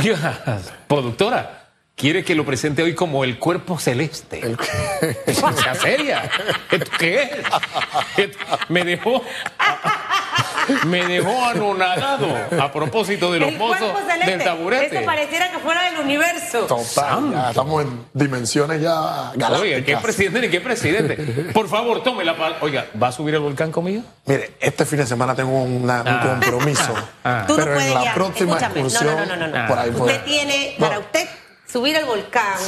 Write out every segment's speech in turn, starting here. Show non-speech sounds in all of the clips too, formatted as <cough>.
Oiga, productora, quiere que lo presente hoy como el cuerpo celeste. El- <laughs> Sea seria. ¿Esto ¿Qué es? Me dejó. Me dejó anonadado a propósito de los mozos del taburete. Eso pareciera que fuera del universo. Total, ya estamos en dimensiones ya galácticas. Oiga, ¿qué presidente ni qué presidente? Por favor, tome la palabra. Oiga, ¿va a subir el volcán conmigo? Mire, este fin de semana tengo una- un Ah. compromiso. Ah. Tú no Pero puedes en la ya. próxima Escúchame. excursión, No, no, no, no, no. por ahí Usted puede- tiene, No. para usted subir al volcán,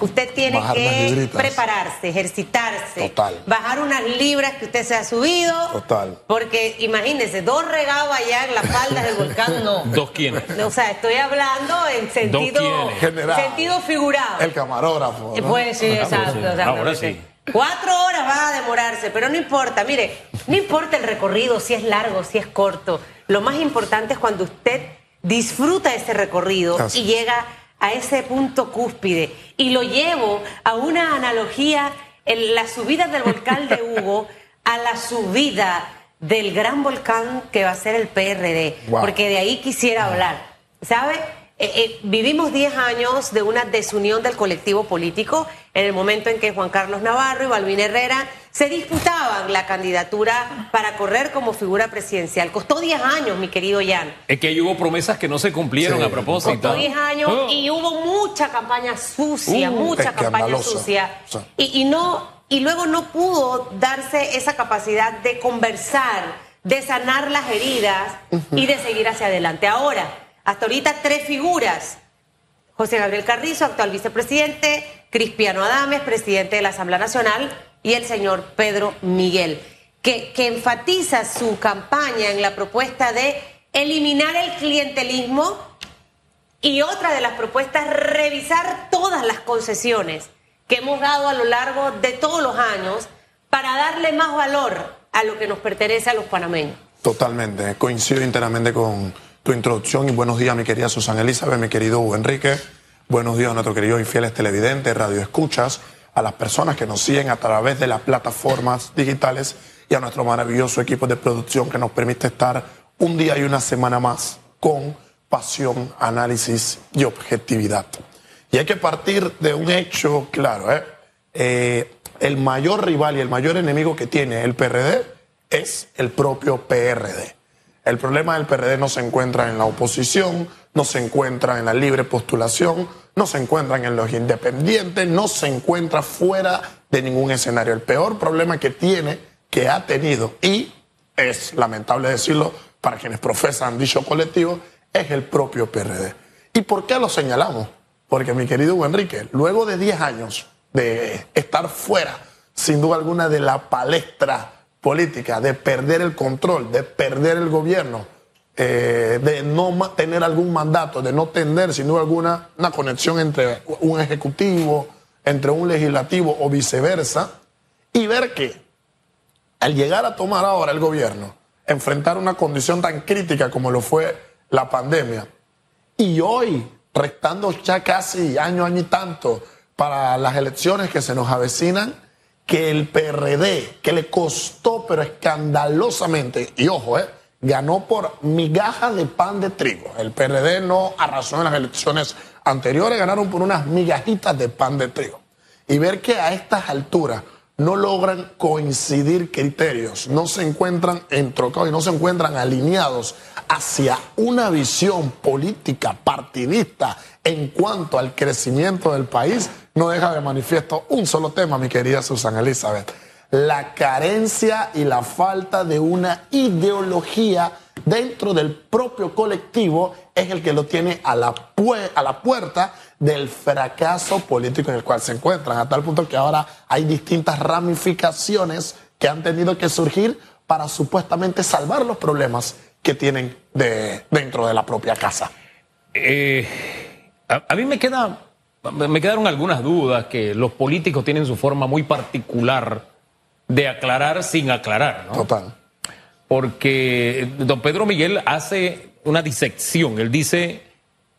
usted tiene Bajar que prepararse, ejercitarse, Total. bajar unas libras que usted se ha subido. Total. Porque imagínese, dos regados allá en las faldas del volcán, no. <laughs> ¿Dos quiénes? O sea, estoy hablando en sentido? General. sentido figurado. El camarógrafo. ¿no? Pues sí, exacto. o sea, Ahora sí. Cuatro horas va a demorarse, pero no importa. Mire, no importa el recorrido, si es largo, si es corto. Lo más importante es cuando usted disfruta ese recorrido Así. y llega a ese punto cúspide. Y lo llevo a una analogía en la subida del volcán de <laughs> Hugo a la subida del gran volcán que va a ser el PRD. Wow. Porque de ahí quisiera hablar. ¿Sabe? Eh, eh, vivimos 10 años de una desunión del colectivo político en el momento en que Juan Carlos Navarro y Balvin Herrera se disputaban la candidatura para correr como figura presidencial. Costó 10 años, mi querido Jan. Es que ahí hubo promesas que no se cumplieron Sí, a propósito. Costó 10 años Oh. y hubo mucha campaña sucia, Uh, mucha campaña sucia. Sí. Y, y no, y luego no pudo darse esa capacidad de conversar, de sanar las heridas y de seguir hacia adelante. Ahora, hasta ahorita tres figuras. José Gabriel Carrizo, actual vicepresidente, Cristiano Adames, presidente de la Asamblea Nacional, y el señor Pedro Miguel, que, que enfatiza su campaña en la propuesta de eliminar el clientelismo y otra de las propuestas, revisar todas las concesiones que hemos dado a lo largo de todos los años para darle más valor a lo que nos pertenece a los panameños. Totalmente, coincido enteramente con tu introducción y buenos días mi querida Susana Elizabeth, mi querido Hugo Enrique, buenos días a nuestros queridos y fieles televidentes, radio escuchas, a las personas que nos siguen a través de las plataformas digitales y a nuestro maravilloso equipo de producción que nos permite estar un día y una semana más con pasión, análisis y objetividad. Y hay que partir de un hecho claro, ¿eh? Eh, el mayor rival y el mayor enemigo que tiene el PRD es el propio PRD. El problema del PRD no se encuentra en la oposición, no se encuentra en la libre postulación, no se encuentra en los independientes, no se encuentra fuera de ningún escenario. El peor problema que tiene, que ha tenido, y es lamentable decirlo para quienes profesan dicho colectivo, es el propio PRD. ¿Y por qué lo señalamos? Porque mi querido Hugo Enrique, luego de 10 años de estar fuera, sin duda alguna, de la palestra política, de perder el control, de perder el gobierno, eh, de no tener algún mandato, de no tener, sin duda alguna, una conexión entre un ejecutivo, entre un legislativo o viceversa, y ver que al llegar a tomar ahora el gobierno, enfrentar una condición tan crítica como lo fue la pandemia, y hoy, restando ya casi año, año y tanto para las elecciones que se nos avecinan, que el PRD, que le costó pero escandalosamente, y ojo, eh, ganó por migajas de pan de trigo. El PRD no arrasó en las elecciones anteriores, ganaron por unas migajitas de pan de trigo. Y ver que a estas alturas no logran coincidir criterios, no se encuentran entrocados y no se encuentran alineados hacia una visión política partidista en cuanto al crecimiento del país, no deja de manifiesto un solo tema, mi querida Susana Elizabeth, la carencia y la falta de una ideología dentro del propio colectivo es el que lo tiene a la, puerta del fracaso político en el cual se encuentran, a tal punto que ahora hay distintas ramificaciones que han tenido que surgir para supuestamente salvar los problemas que tienen de, dentro de la propia casa. Eh, a mí me queda, me quedaron algunas dudas que los políticos tienen su forma muy particular de aclarar sin aclarar, ¿no? Total. Porque don Pedro Miguel hace una disección. Él dice,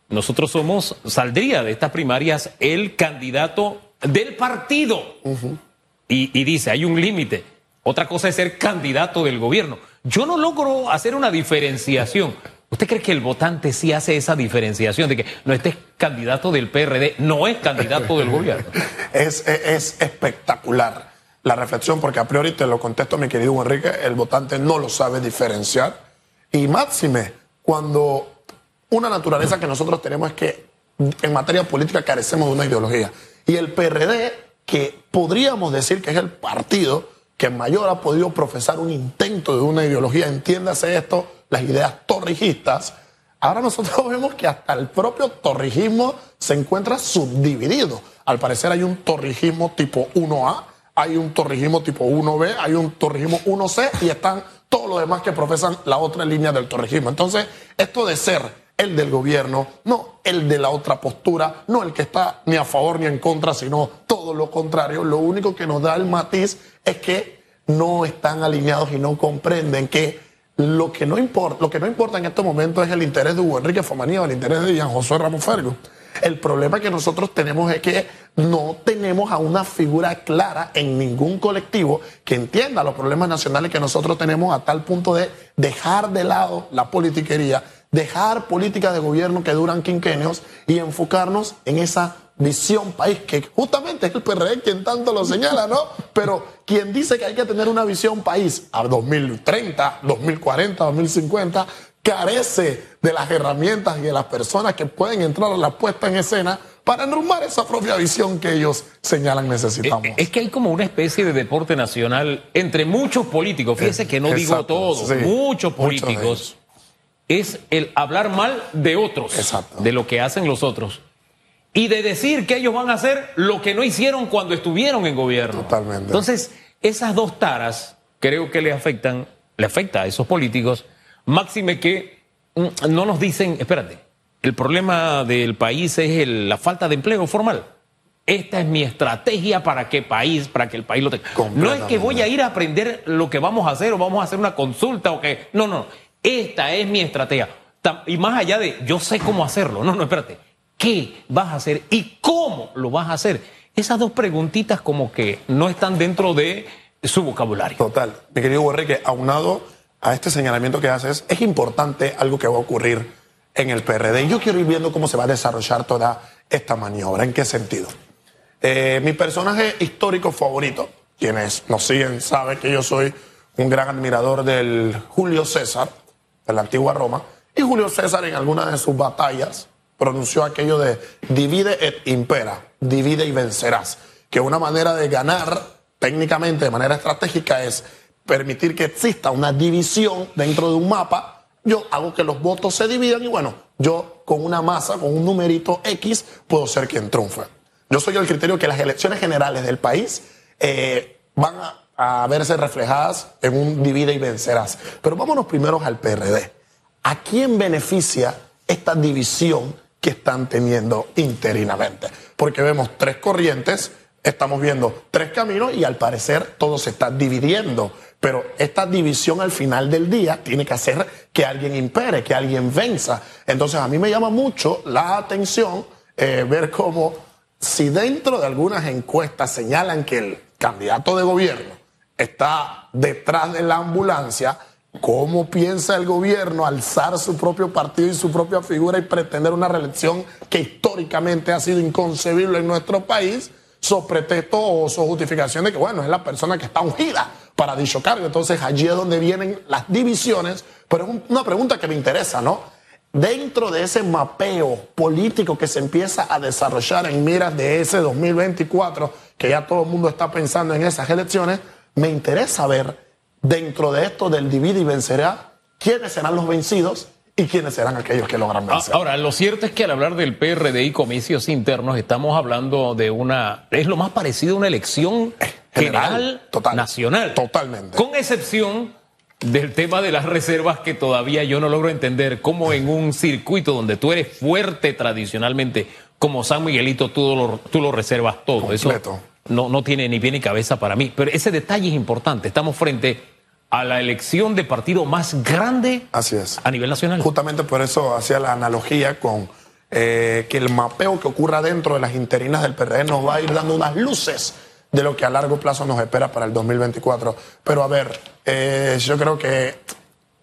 nosotros somos, saldría de estas primarias el candidato del partido. y, y dice, hay un límite. Otra cosa es ser candidato del gobierno. Yo no logro hacer una diferenciación. ¿Usted cree que el votante sí hace esa diferenciación de que no este es candidato del PRD, no es candidato del gobierno? <laughs> Es, es, es espectacular la reflexión, porque a priori te lo contesto, mi querido Enrique, el votante no lo sabe diferenciar. Y máxime, cuando una naturaleza que nosotros tenemos es que en materia política carecemos de una ideología. Y el PRD, que podríamos decir que es el partido que mayor ha podido profesar un intento de una ideología, entiéndase esto, las ideas torrijistas, ahora nosotros <laughs> vemos que hasta el propio torrijismo se encuentra subdividido. Al parecer hay un torrijismo tipo 1A, hay un torrijismo tipo 1B, hay un torrijismo 1C y están todos los demás que profesan la otra línea del torrijismo. Entonces, esto de ser el del gobierno, no el de la otra postura, no el que está ni a favor ni en contra, sino todo lo contrario. Lo único que nos da el matiz es que no están alineados y no comprenden que lo que no importa, lo que no importa en estos momentos es el interés de Hugo Enrique Fomanía o el interés de Jean José Ramos Fergo. El problema que nosotros tenemos es que no tenemos a una figura clara en ningún colectivo que entienda los problemas nacionales que nosotros tenemos a tal punto de dejar de lado la politiquería dejar políticas de gobierno que duran quinquenios y enfocarnos en esa visión país, que justamente es el PRD quien tanto lo señala, ¿no? Pero quien dice que hay que tener una visión país a 2030, 2040, 2050, carece de las herramientas y de las personas que pueden entrar a la puesta en escena para enrumbar esa propia visión que ellos señalan necesitamos. Eh, es que hay como una especie de deporte nacional entre muchos políticos, fíjese que no digo todos, muchos políticos es el hablar mal de otros, de lo que hacen los otros. Y de decir que ellos van a hacer lo que no hicieron cuando estuvieron en gobierno. Totalmente. Entonces, esas dos taras creo que le afectan, le afecta a esos políticos, máxime que mm, no nos dicen, espérate, el problema del país es la falta de empleo formal. Esta es mi estrategia para que país, para que el país lo tenga. No es que voy a ir a aprender lo que vamos a hacer o vamos a hacer una consulta o que no, no, esta es mi estrategia. Y más allá de yo sé cómo hacerlo. No, no, espérate. ¿Qué vas a hacer y cómo lo vas a hacer? Esas dos preguntitas como que no están dentro de su vocabulario. Total. Mi querido Enrique, aunado a este señalamiento que haces, es importante algo que va a ocurrir en el PRD. Yo quiero ir viendo cómo se va a desarrollar toda esta maniobra. ¿En qué sentido? Eh, mi personaje histórico favorito, quienes nos siguen saben que yo soy un gran admirador del Julio César, de la antigua Roma, y Julio César en alguna de sus batallas pronunció aquello de divide et impera, divide y vencerás, que una manera de ganar técnicamente, de manera estratégica, es permitir que exista una división dentro de un mapa. Yo hago que los votos se dividan y bueno, yo con una masa, con un numerito X, puedo ser quien triunfe. Yo soy el criterio que las elecciones generales del país eh, van a a verse reflejadas en un divide y vencerás. Pero vámonos primero al PRD. ¿A quién beneficia esta división que están teniendo interinamente? Porque vemos tres corrientes, estamos viendo tres caminos y al parecer todo se está dividiendo. Pero esta división al final del día tiene que hacer que alguien impere, que alguien venza. Entonces a mí me llama mucho la atención eh, ver cómo si dentro de algunas encuestas señalan que el candidato de gobierno está detrás de la ambulancia, ¿cómo piensa el gobierno alzar su propio partido y su propia figura y pretender una reelección que históricamente ha sido inconcebible en nuestro país? So pretexto o su justificación de que, bueno, es la persona que está ungida para dicho cargo. Entonces allí es donde vienen las divisiones. Pero es una pregunta que me interesa, ¿no? Dentro de ese mapeo político que se empieza a desarrollar en miras de ese 2024, que ya todo el mundo está pensando en esas elecciones, me interesa ver dentro de esto del divide y vencerá quiénes serán los vencidos y quiénes serán aquellos que logran ah, vencer. Ahora, lo cierto es que al hablar del PRD y comicios internos, estamos hablando de una. Es lo más parecido a una elección general, nacional. Totalmente. Con excepción del tema de las reservas que todavía yo no logro entender cómo en un circuito donde tú eres fuerte tradicionalmente, como San Miguelito, tú lo, tú lo reservas todo. Completo. Eso no, no tiene ni pie ni cabeza para mí. Pero ese detalle es importante. Estamos frente a la elección de partido más grande Así es. a nivel nacional. Justamente por eso hacía la analogía con eh, que el mapeo que ocurra dentro de las interinas del PRD nos va a ir dando unas luces de lo que a largo plazo nos espera para el 2024. Pero a ver, eh, yo creo que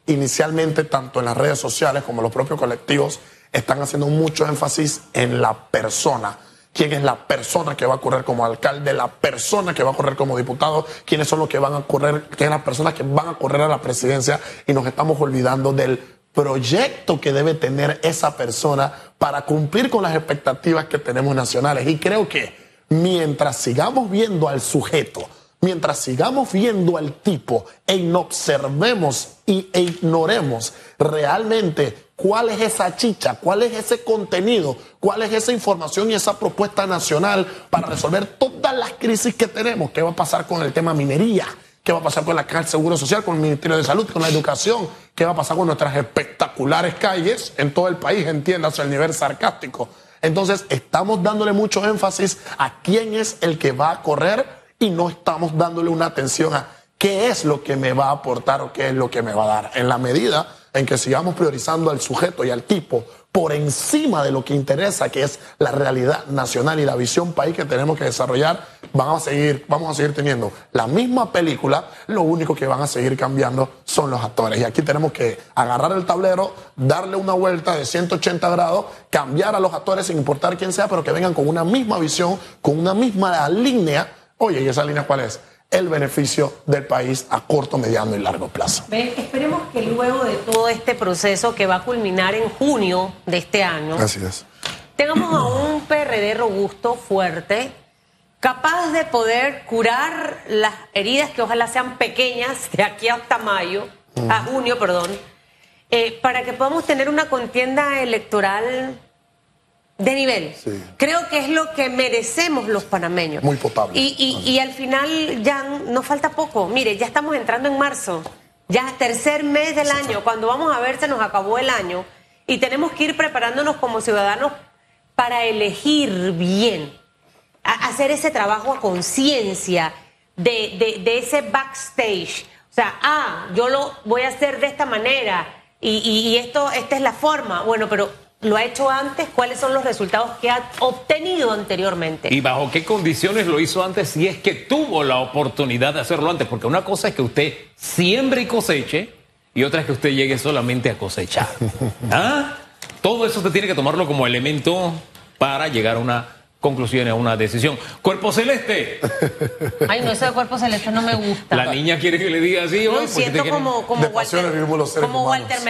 inicialmente tanto en las redes sociales como los propios colectivos están haciendo mucho énfasis en la persona. ¿Quién es la persona que va a correr como alcalde? La persona que va a correr como diputado. ¿Quiénes son los que van a correr? ¿Quiénes las personas que van a correr a la presidencia? Y nos estamos olvidando del proyecto que debe tener esa persona para cumplir con las expectativas que tenemos nacionales. Y creo que mientras sigamos viendo al sujeto, mientras sigamos viendo al tipo e inobservemos y, e ignoremos realmente cuál es esa chicha, cuál es ese contenido, cuál es esa información y esa propuesta nacional para resolver todas las crisis que tenemos, qué va a pasar con el tema minería, qué va a pasar con la Caja del Seguro Social, con el Ministerio de Salud, con la educación, qué va a pasar con nuestras espectaculares calles en todo el país, entiendas el nivel sarcástico. Entonces, estamos dándole mucho énfasis a quién es el que va a correr y no estamos dándole una atención a qué es lo que me va a aportar o qué es lo que me va a dar. En la medida en que sigamos priorizando al sujeto y al tipo por encima de lo que interesa, que es la realidad nacional y la visión país que tenemos que desarrollar, vamos a seguir, vamos a seguir teniendo la misma película, lo único que van a seguir cambiando son los actores. Y aquí tenemos que agarrar el tablero, darle una vuelta de 180 grados, cambiar a los actores sin importar quién sea, pero que vengan con una misma visión, con una misma línea Oye, ¿y esa línea cuál es? El beneficio del país a corto, mediano y largo plazo. esperemos que luego de todo este proceso que va a culminar en junio de este año, Así es. tengamos a un PRD robusto, fuerte, capaz de poder curar las heridas que ojalá sean pequeñas de aquí hasta mayo, a junio, perdón, eh, para que podamos tener una contienda electoral de nivel. Creo que es lo que merecemos los panameños. Muy potable. Y, y, al final ya nos falta poco. Mire, ya estamos entrando en marzo, ya tercer mes del año. Cuando vamos a ver, se nos acabó el año y tenemos que ir preparándonos como ciudadanos para elegir bien, hacer ese trabajo a conciencia de, de, de, ese backstage. O sea, ah, yo lo voy a hacer de esta manera y, y esto, esta es la forma. Bueno, pero lo ha hecho antes, cuáles son los resultados que ha obtenido anteriormente. ¿Y bajo qué condiciones lo hizo antes si es que tuvo la oportunidad de hacerlo antes? Porque una cosa es que usted siembre y coseche y otra es que usted llegue solamente a cosechar. <laughs> ¿Ah? Todo eso usted tiene que tomarlo como elemento para llegar a una conclusión, a una decisión. Cuerpo celeste. <laughs> Ay, no, ese cuerpo celeste no me gusta. La niña quiere que le diga así hoy. siento como, como, Walter, como Walter